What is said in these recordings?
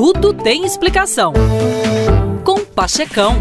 Tudo tem explicação. Com Pachecão.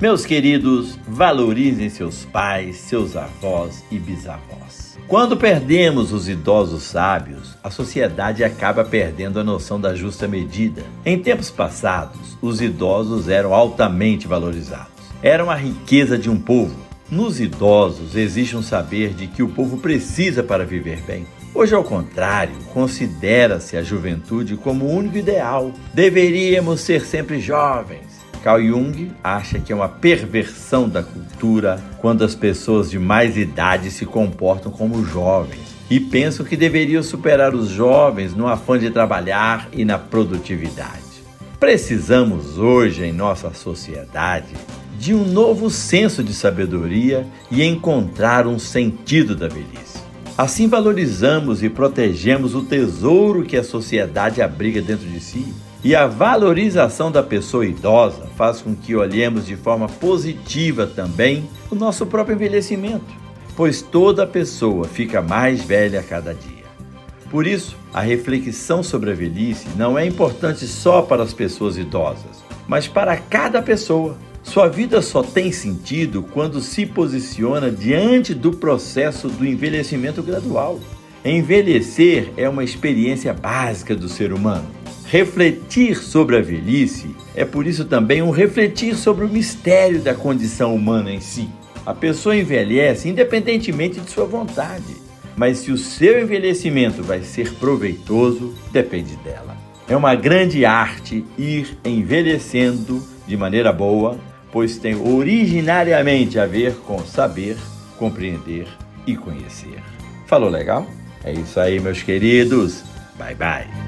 Meus queridos, valorizem seus pais, seus avós e bisavós. Quando perdemos os idosos sábios, a sociedade acaba perdendo a noção da justa medida. Em tempos passados, os idosos eram altamente valorizados. Eram a riqueza de um povo. Nos idosos existe um saber de que o povo precisa para viver bem. Hoje, ao contrário, considera-se a juventude como o único ideal. Deveríamos ser sempre jovens Carl Jung acha que é uma perversão da cultura quando as pessoas de mais idade se comportam como jovens e pensam que deveriam superar os jovens no afã de trabalhar e na produtividade. Precisamos hoje em nossa sociedade de um novo senso de sabedoria e encontrar um sentido da velhice. Assim valorizamos e protegemos o tesouro que a sociedade abriga dentro de si e a valorização da pessoa idosa faz com que olhemos de forma positiva também o nosso próprio envelhecimento, pois toda pessoa fica mais velha a cada dia. Por isso, a reflexão sobre a velhice não é importante só para as pessoas idosas, mas para cada pessoa. Sua vida só tem sentido quando se posiciona diante do processo do envelhecimento gradual. Envelhecer é uma experiência básica do ser humano Refletir sobre a velhice é por isso também um refletir sobre o mistério da condição humana em si. A pessoa envelhece independentemente de sua vontade, mas se o seu envelhecimento vai ser proveitoso, depende dela. É uma grande arte ir envelhecendo de maneira boa, pois tem originariamente a ver com saber, compreender e conhecer. Falou legal? É isso aí, meus queridos. Bye bye.